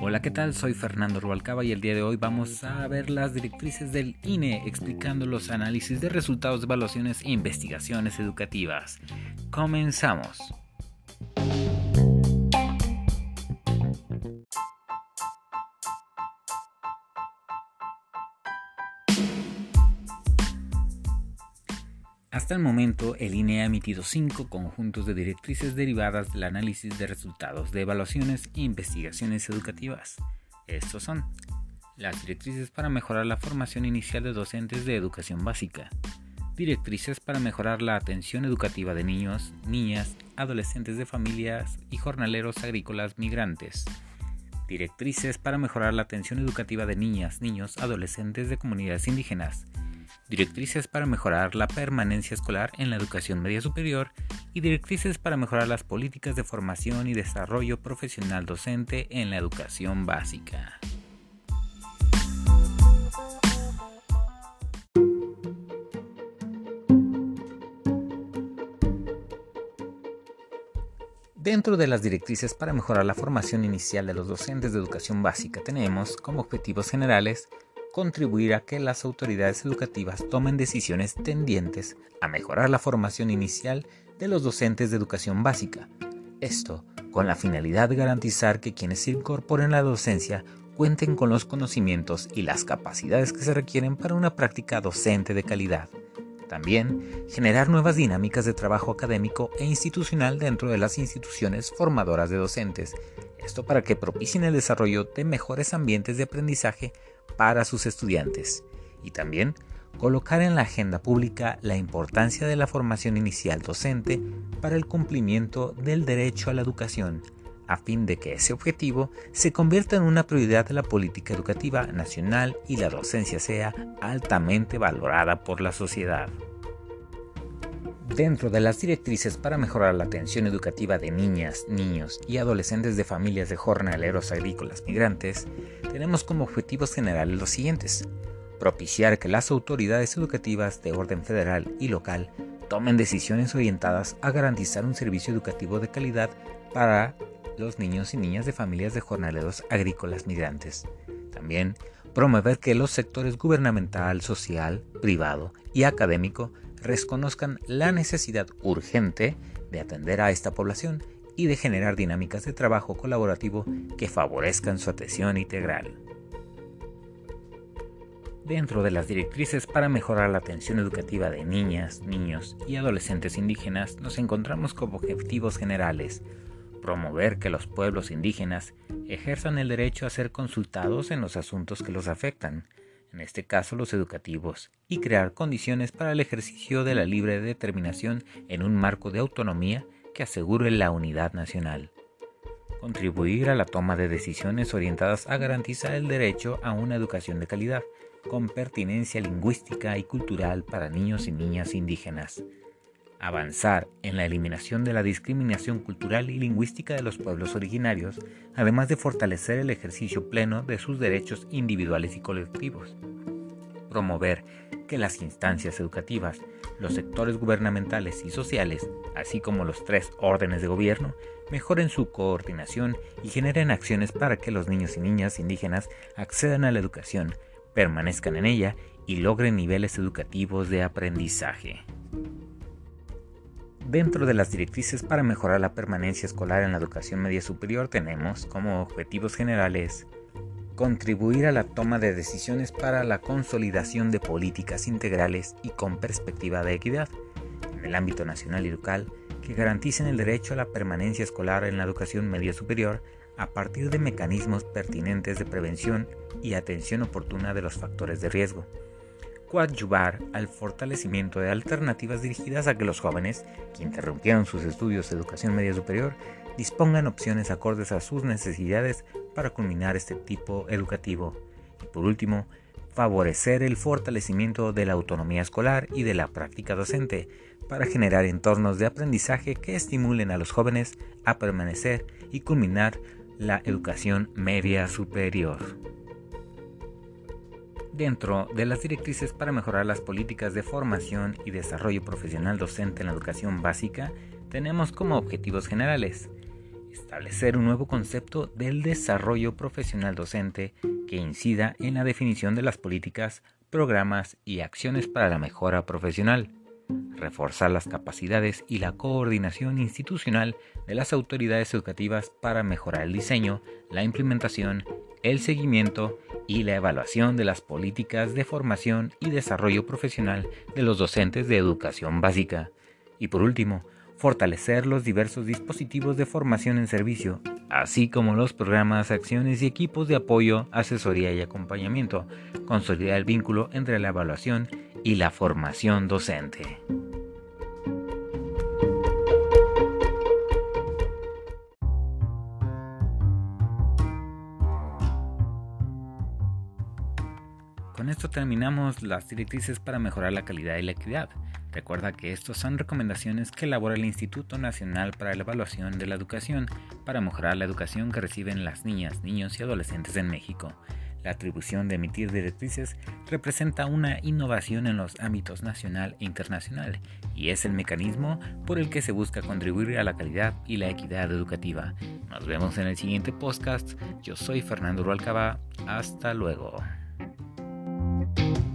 Hola, ¿qué tal? Soy Fernando Rubalcaba y el día de hoy vamos a ver las directrices del INE explicando los análisis de resultados de evaluaciones e investigaciones educativas. Comenzamos. Hasta el momento, el INE ha emitido cinco conjuntos de directrices derivadas del análisis de resultados de evaluaciones e investigaciones educativas. Estos son las directrices para mejorar la formación inicial de docentes de educación básica, directrices para mejorar la atención educativa de niños, niñas, adolescentes de familias y jornaleros agrícolas migrantes, directrices para mejorar la atención educativa de niñas, niños, adolescentes de comunidades indígenas, directrices para mejorar la permanencia escolar en la educación media superior y directrices para mejorar las políticas de formación y desarrollo profesional docente en la educación básica. Dentro de las directrices para mejorar la formación inicial de los docentes de educación básica tenemos como objetivos generales contribuir a que las autoridades educativas tomen decisiones tendientes a mejorar la formación inicial de los docentes de educación básica. Esto con la finalidad de garantizar que quienes se incorporen a la docencia cuenten con los conocimientos y las capacidades que se requieren para una práctica docente de calidad. También generar nuevas dinámicas de trabajo académico e institucional dentro de las instituciones formadoras de docentes. Esto para que propicien el desarrollo de mejores ambientes de aprendizaje para sus estudiantes y también colocar en la agenda pública la importancia de la formación inicial docente para el cumplimiento del derecho a la educación, a fin de que ese objetivo se convierta en una prioridad de la política educativa nacional y la docencia sea altamente valorada por la sociedad. Dentro de las directrices para mejorar la atención educativa de niñas, niños y adolescentes de familias de jornaleros agrícolas migrantes, tenemos como objetivos generales los siguientes. Propiciar que las autoridades educativas de orden federal y local tomen decisiones orientadas a garantizar un servicio educativo de calidad para los niños y niñas de familias de jornaleros agrícolas migrantes. También promover que los sectores gubernamental, social, privado y académico reconozcan la necesidad urgente de atender a esta población y de generar dinámicas de trabajo colaborativo que favorezcan su atención integral. Dentro de las directrices para mejorar la atención educativa de niñas, niños y adolescentes indígenas nos encontramos como objetivos generales promover que los pueblos indígenas ejerzan el derecho a ser consultados en los asuntos que los afectan, en este caso los educativos, y crear condiciones para el ejercicio de la libre determinación en un marco de autonomía que asegure la unidad nacional. Contribuir a la toma de decisiones orientadas a garantizar el derecho a una educación de calidad, con pertinencia lingüística y cultural para niños y niñas indígenas avanzar en la eliminación de la discriminación cultural y lingüística de los pueblos originarios, además de fortalecer el ejercicio pleno de sus derechos individuales y colectivos. Promover que las instancias educativas, los sectores gubernamentales y sociales, así como los tres órdenes de gobierno, mejoren su coordinación y generen acciones para que los niños y niñas indígenas accedan a la educación, permanezcan en ella y logren niveles educativos de aprendizaje. Dentro de las directrices para mejorar la permanencia escolar en la educación media superior tenemos como objetivos generales contribuir a la toma de decisiones para la consolidación de políticas integrales y con perspectiva de equidad en el ámbito nacional y local que garanticen el derecho a la permanencia escolar en la educación media superior a partir de mecanismos pertinentes de prevención y atención oportuna de los factores de riesgo coadyuvar al fortalecimiento de alternativas dirigidas a que los jóvenes que interrumpieron sus estudios de educación media superior dispongan opciones acordes a sus necesidades para culminar este tipo educativo. Y por último, favorecer el fortalecimiento de la autonomía escolar y de la práctica docente para generar entornos de aprendizaje que estimulen a los jóvenes a permanecer y culminar la educación media superior. Dentro de las directrices para mejorar las políticas de formación y desarrollo profesional docente en la educación básica, tenemos como objetivos generales establecer un nuevo concepto del desarrollo profesional docente que incida en la definición de las políticas, programas y acciones para la mejora profesional, reforzar las capacidades y la coordinación institucional de las autoridades educativas para mejorar el diseño, la implementación, el seguimiento y la evaluación de las políticas de formación y desarrollo profesional de los docentes de educación básica. Y por último, fortalecer los diversos dispositivos de formación en servicio, así como los programas, acciones y equipos de apoyo, asesoría y acompañamiento, consolidar el vínculo entre la evaluación y la formación docente. Con esto terminamos las directrices para mejorar la calidad y la equidad. Recuerda que estos son recomendaciones que elabora el Instituto Nacional para la Evaluación de la Educación para mejorar la educación que reciben las niñas, niños y adolescentes en México. La atribución de emitir directrices representa una innovación en los ámbitos nacional e internacional y es el mecanismo por el que se busca contribuir a la calidad y la equidad educativa. Nos vemos en el siguiente podcast. Yo soy Fernando Rualcaba. Hasta luego. you